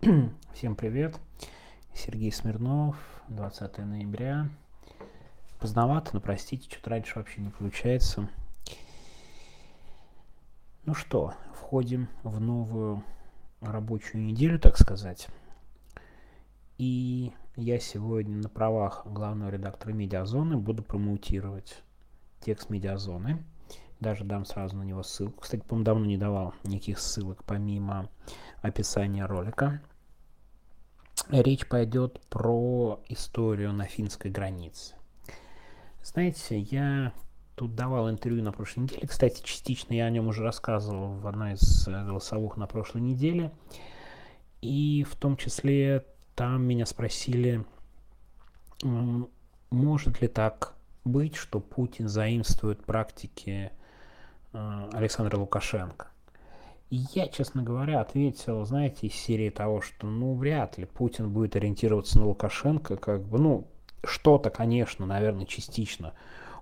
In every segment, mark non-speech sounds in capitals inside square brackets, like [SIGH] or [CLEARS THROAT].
[CLEARS THROAT] Всем привет. Сергей Смирнов, 20 ноября. Поздновато, но простите, что-то раньше вообще не получается. Ну что, входим в новую рабочую неделю, так сказать. И я сегодня на правах главного редактора Медиазоны буду промоутировать текст Медиазоны. Даже дам сразу на него ссылку. Кстати, по-моему, давно не давал никаких ссылок помимо описания ролика. Речь пойдет про историю на финской границе. Знаете, я тут давал интервью на прошлой неделе. Кстати, частично я о нем уже рассказывал в одной из голосовых на прошлой неделе. И в том числе там меня спросили, может ли так быть, что Путин заимствует практики э, Александра Лукашенко. И я, честно говоря, ответил, знаете, из серии того, что, ну, вряд ли Путин будет ориентироваться на Лукашенко, как бы, ну, что-то, конечно, наверное, частично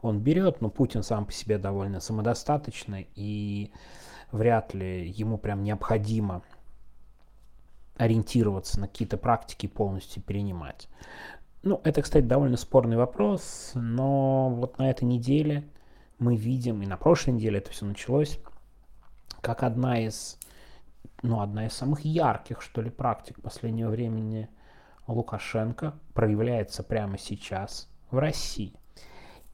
он берет, но Путин сам по себе довольно самодостаточный, и вряд ли ему прям необходимо ориентироваться на какие-то практики полностью перенимать. Ну, это, кстати, довольно спорный вопрос, но вот на этой неделе мы видим, и на прошлой неделе это все началось, как одна из, ну, одна из самых ярких, что ли, практик последнего времени Лукашенко проявляется прямо сейчас в России.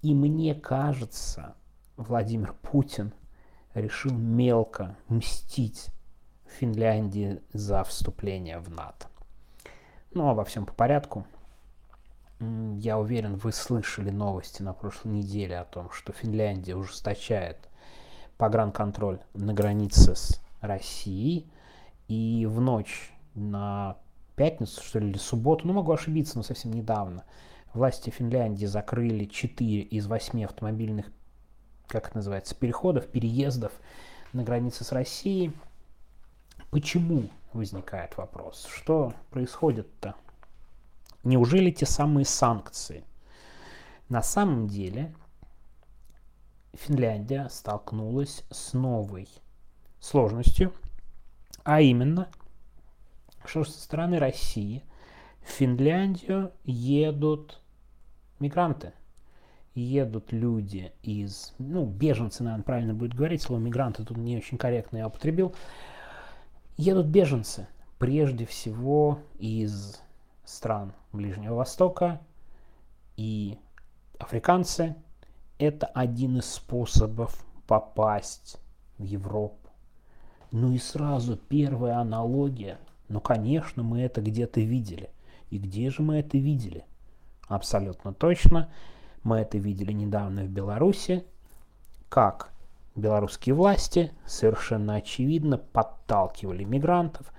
И мне кажется, Владимир Путин решил мелко мстить Финляндии за вступление в НАТО. Ну, обо всем по порядку. Я уверен, вы слышали новости на прошлой неделе о том, что Финляндия ужесточает погранконтроль на границе с Россией. И в ночь на пятницу, что ли, или субботу, ну могу ошибиться, но совсем недавно, власти Финляндии закрыли 4 из 8 автомобильных, как это называется, переходов, переездов на границе с Россией. Почему возникает вопрос? Что происходит-то? Неужели те самые санкции? На самом деле Финляндия столкнулась с новой сложностью, а именно, что со стороны России в Финляндию едут мигранты. Едут люди из, ну, беженцы, наверное, правильно будет говорить, слово мигранты тут не очень корректно я употребил. Едут беженцы, прежде всего из стран Ближнего Востока и африканцы, это один из способов попасть в Европу. Ну и сразу первая аналогия. Ну, конечно, мы это где-то видели. И где же мы это видели? Абсолютно точно. Мы это видели недавно в Беларуси, как белорусские власти совершенно очевидно подталкивали мигрантов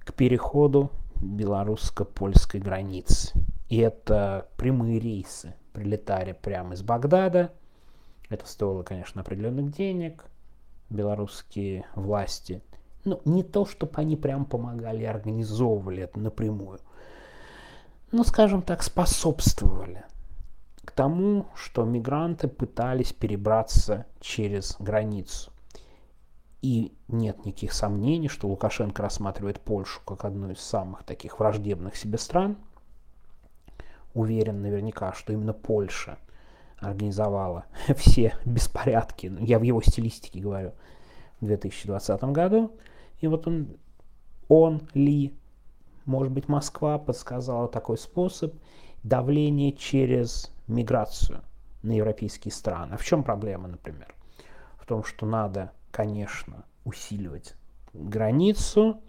к переходу белорусско-польской границы. И это прямые рейсы прилетали прямо из Багдада. Это стоило, конечно, определенных денег. Белорусские власти, ну, не то, чтобы они прям помогали, организовывали это напрямую, но, скажем так, способствовали к тому, что мигранты пытались перебраться через границу. И нет никаких сомнений, что Лукашенко рассматривает Польшу как одну из самых таких враждебных себе стран – уверен наверняка, что именно Польша организовала [LAUGHS] все беспорядки, ну, я в его стилистике говорю, в 2020 году. И вот он, он ли, может быть, Москва подсказала такой способ давления через миграцию на европейские страны. А в чем проблема, например? В том, что надо, конечно, усиливать границу,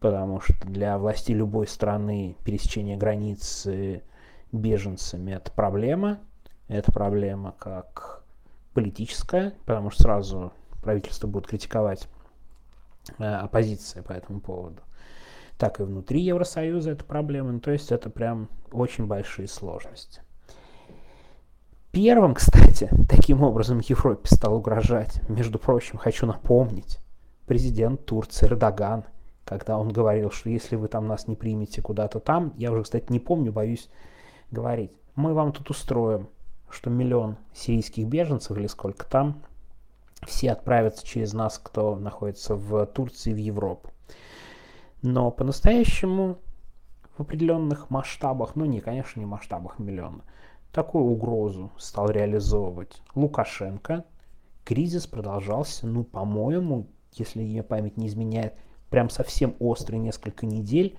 потому что для власти любой страны пересечение границы беженцами это проблема. Это проблема как политическая, потому что сразу правительство будет критиковать э, оппозиция по этому поводу. Так и внутри Евросоюза это проблема. Ну, то есть это прям очень большие сложности. Первым, кстати, [LAUGHS] таким образом Европе стал угрожать, между прочим, хочу напомнить, президент Турции Эрдоган – когда он говорил, что если вы там нас не примете куда-то там, я уже, кстати, не помню, боюсь говорить, мы вам тут устроим, что миллион сирийских беженцев или сколько там, все отправятся через нас, кто находится в Турции, в Европу. Но по-настоящему в определенных масштабах, ну не, конечно, не масштабах миллиона, такую угрозу стал реализовывать Лукашенко. Кризис продолжался, ну, по-моему, если ее память не изменяет, прям совсем острый несколько недель,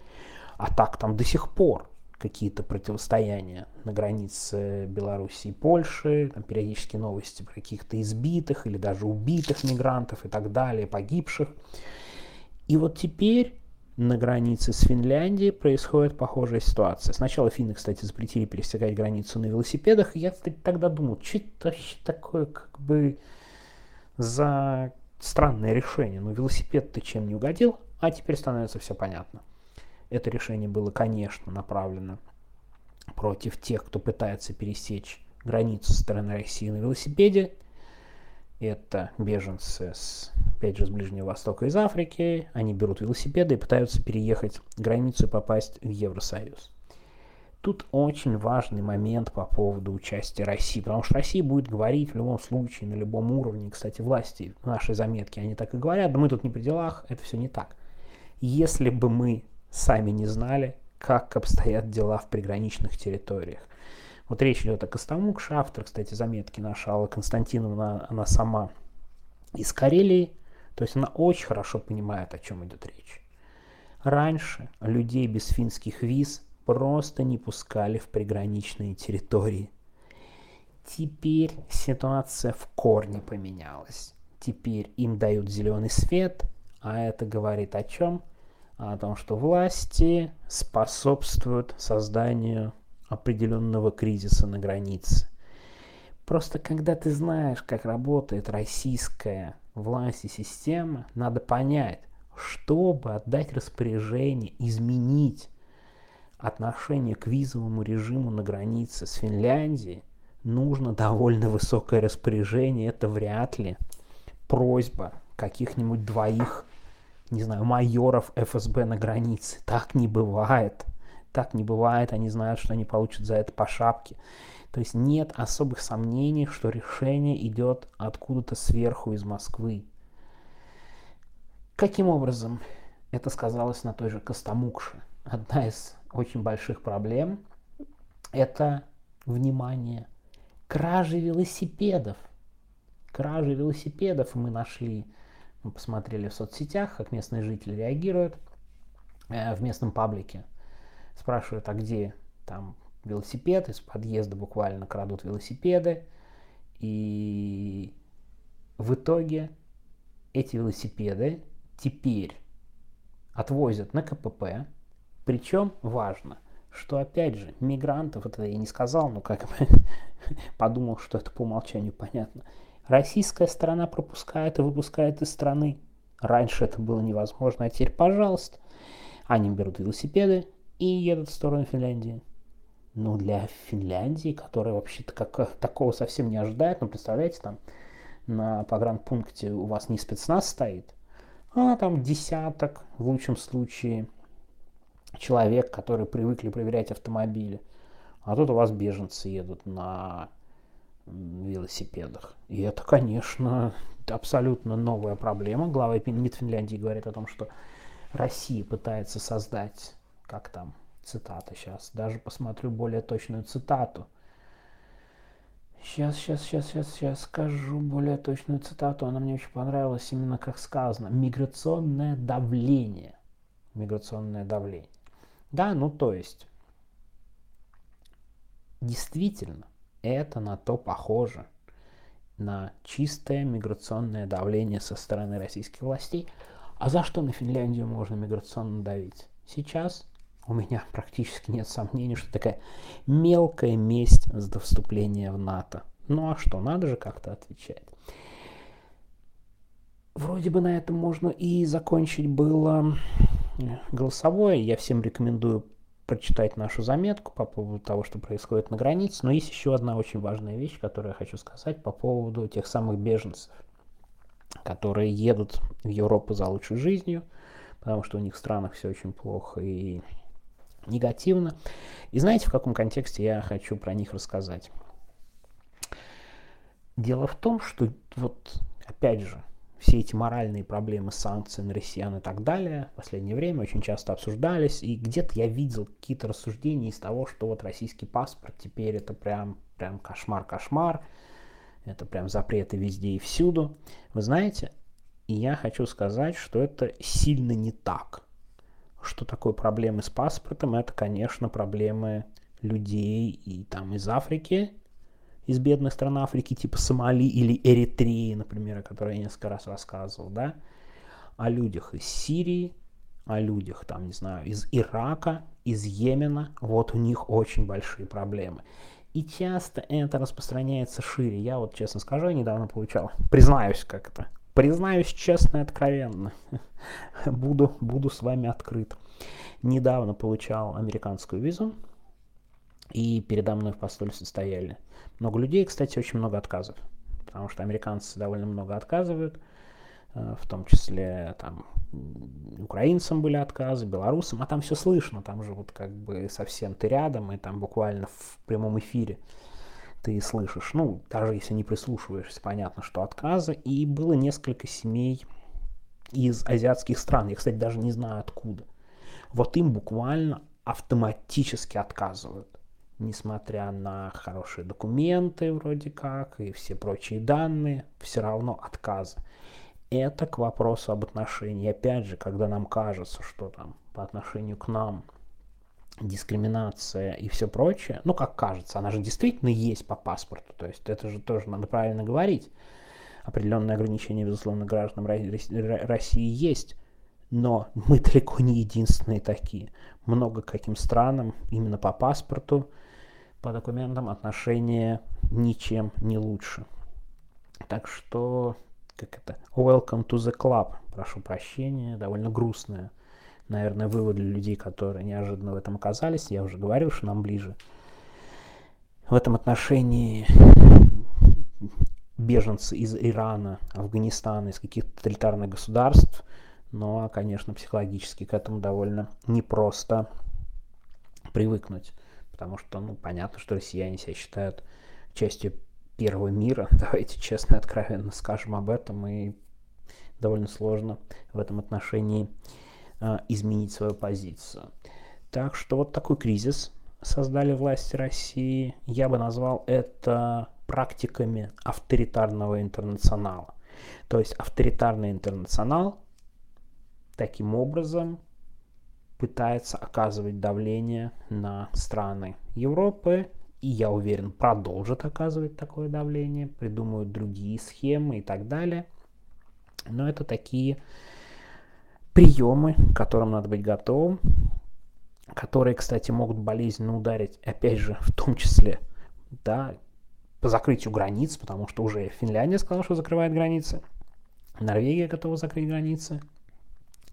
а так там до сих пор какие-то противостояния на границе Беларуси и Польши, там периодически новости про каких-то избитых или даже убитых мигрантов и так далее, погибших. И вот теперь на границе с Финляндией происходит похожая ситуация. Сначала финны, кстати, запретили пересекать границу на велосипедах. Я тогда думал, что это вообще такое как бы за странное решение. Ну, велосипед-то чем не угодил, а теперь становится все понятно. Это решение было, конечно, направлено против тех, кто пытается пересечь границу со стороны России на велосипеде. Это беженцы, с, опять же, с Ближнего Востока из Африки. Они берут велосипеды и пытаются переехать границу и попасть в Евросоюз. Тут очень важный момент по поводу участия России, потому что Россия будет говорить в любом случае, на любом уровне, кстати, власти, нашей заметки, они так и говорят, да мы тут не при делах, это все не так. Если бы мы сами не знали, как обстоят дела в приграничных территориях. Вот речь идет о Костомукше, автор, кстати, заметки наша Алла Константиновна, она сама из Карелии, то есть она очень хорошо понимает, о чем идет речь. Раньше людей без финских виз просто не пускали в приграничные территории. Теперь ситуация в корне поменялась. Теперь им дают зеленый свет, а это говорит о чем? о том, что власти способствуют созданию определенного кризиса на границе. Просто когда ты знаешь, как работает российская власть и система, надо понять, чтобы отдать распоряжение, изменить отношение к визовому режиму на границе с Финляндией, нужно довольно высокое распоряжение. Это вряд ли просьба каких-нибудь двоих не знаю, майоров ФСБ на границе. Так не бывает. Так не бывает. Они знают, что они получат за это по шапке. То есть нет особых сомнений, что решение идет откуда-то сверху из Москвы. Каким образом это сказалось на той же Костомукше? Одна из очень больших проблем – это, внимание, кражи велосипедов. Кражи велосипедов мы нашли мы посмотрели в соцсетях, как местные жители реагируют э, в местном паблике. Спрашивают, а где там велосипед, из подъезда буквально крадут велосипеды. И в итоге эти велосипеды теперь отвозят на КПП. Причем важно, что опять же мигрантов, это я не сказал, но как бы [LAUGHS] подумал, что это по умолчанию понятно, Российская сторона пропускает и выпускает из страны. Раньше это было невозможно, а теперь, пожалуйста. Они берут велосипеды и едут в сторону Финляндии. Ну, для Финляндии, которая вообще-то как, такого совсем не ожидает, ну, представляете, там на погранпункте у вас не спецназ стоит, а там десяток, в лучшем случае, человек, которые привыкли проверять автомобили. А тут у вас беженцы едут на велосипедах. И это, конечно, абсолютно новая проблема. Глава МИД Финляндии говорит о том, что Россия пытается создать, как там, цитата сейчас, даже посмотрю более точную цитату. Сейчас, сейчас, сейчас, сейчас, сейчас скажу более точную цитату. Она мне очень понравилась именно как сказано. Миграционное давление. Миграционное давление. Да, ну то есть, действительно, это на то похоже, на чистое миграционное давление со стороны российских властей. А за что на Финляндию можно миграционно давить? Сейчас у меня [LAUGHS] практически нет сомнений, что такая мелкая месть за вступление в НАТО. Ну а что, надо же как-то отвечать. Вроде бы на этом можно и закончить было голосовое. Я всем рекомендую прочитать нашу заметку по поводу того, что происходит на границе. Но есть еще одна очень важная вещь, которую я хочу сказать по поводу тех самых беженцев, которые едут в Европу за лучшей жизнью, потому что у них в странах все очень плохо и негативно. И знаете, в каком контексте я хочу про них рассказать? Дело в том, что вот опять же, все эти моральные проблемы санкций на россиян и так далее в последнее время очень часто обсуждались, и где-то я видел какие-то рассуждения из того, что вот российский паспорт теперь это прям, прям кошмар-кошмар, это прям запреты везде и всюду. Вы знаете, и я хочу сказать, что это сильно не так. Что такое проблемы с паспортом? Это, конечно, проблемы людей и там из Африки, из бедных стран Африки, типа Сомали или Эритреи, например, о которой я несколько раз рассказывал, да, о людях из Сирии, о людях, там, не знаю, из Ирака, из Йемена, вот у них очень большие проблемы. И часто это распространяется шире. Я вот, честно скажу, я недавно получал, признаюсь как это, признаюсь честно и откровенно, [LAUGHS] буду, буду с вами открыт. Недавно получал американскую визу, и передо мной в посольстве стояли много людей, кстати, очень много отказов, потому что американцы довольно много отказывают, э, в том числе там украинцам были отказы, белорусам, а там все слышно, там же вот как бы совсем ты рядом, и там буквально в прямом эфире ты слышишь, ну, даже если не прислушиваешься, понятно, что отказы, и было несколько семей из азиатских стран, я, кстати, даже не знаю откуда, вот им буквально автоматически отказывают. Несмотря на хорошие документы вроде как и все прочие данные, все равно отказы. Это к вопросу об отношении. Опять же, когда нам кажется, что там по отношению к нам дискриминация и все прочее, ну как кажется, она же действительно есть по паспорту, то есть это же тоже надо правильно говорить. Определенные ограничения, безусловно, гражданам России есть, но мы далеко не единственные такие. Много каким странам именно по паспорту по документам отношения ничем не лучше. Так что, как это, welcome to the club, прошу прощения, довольно грустная, наверное, вывод для людей, которые неожиданно в этом оказались. Я уже говорил, что нам ближе. В этом отношении беженцы из Ирана, Афганистана, из каких-то тоталитарных государств, но, конечно, психологически к этому довольно непросто привыкнуть потому что, ну, понятно, что россияне себя считают частью первого мира, [LAUGHS] давайте честно и откровенно скажем об этом, и довольно сложно в этом отношении изменить свою позицию. Так что вот такой кризис создали власти России. Я бы назвал это практиками авторитарного интернационала. То есть авторитарный интернационал таким образом пытается оказывать давление на страны Европы, и я уверен, продолжит оказывать такое давление, придумают другие схемы и так далее. Но это такие приемы, к которым надо быть готовым, которые, кстати, могут болезненно ударить, опять же, в том числе, да, по закрытию границ, потому что уже Финляндия сказала, что закрывает границы, Норвегия готова закрыть границы,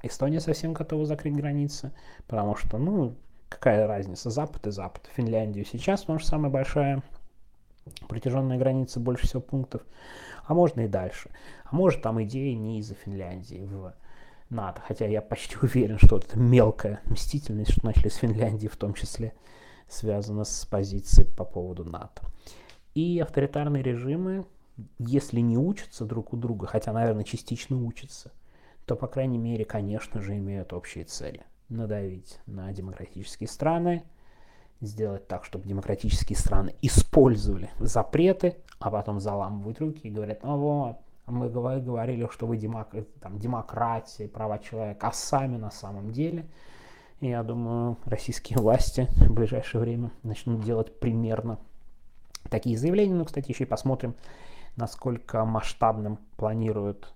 Эстония совсем готова закрыть границы, потому что, ну, какая разница, Запад и Запад. Финляндию сейчас, потому что самая большая протяженная граница, больше всего пунктов, а можно и дальше. А может там идеи не из-за Финляндии в НАТО, хотя я почти [LAUGHS] уверен, что это мелкая мстительность, что начали с Финляндии в том числе, связана с позицией по поводу НАТО. И авторитарные режимы, если не учатся друг у друга, хотя, наверное, частично учатся, то, по крайней мере, конечно же, имеют общие цели. Надавить на демократические страны, сделать так, чтобы демократические страны использовали запреты, а потом заламывают руки и говорят, ну вот, мы говорили, что вы демок... там, демократия, права человека, а сами на самом деле, я думаю, российские власти в ближайшее время начнут делать примерно такие заявления. Ну, кстати, еще и посмотрим, насколько масштабным планируют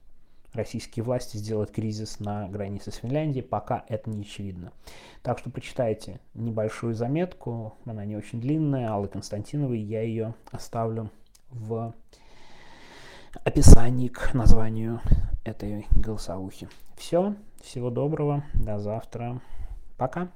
российские власти сделать кризис на границе с Финляндией, пока это не очевидно. Так что почитайте небольшую заметку, она не очень длинная, Аллы Константиновой, я ее оставлю в описании к названию этой голосовухи. Все, всего доброго, до завтра, пока.